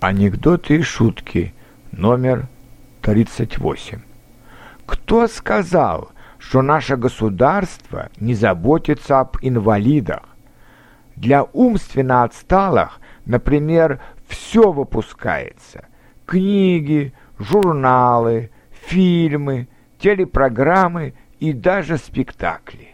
Анекдоты и шутки номер 38. Кто сказал, что наше государство не заботится об инвалидах? Для умственно отсталых, например, все выпускается. Книги, журналы, фильмы, телепрограммы и даже спектакли.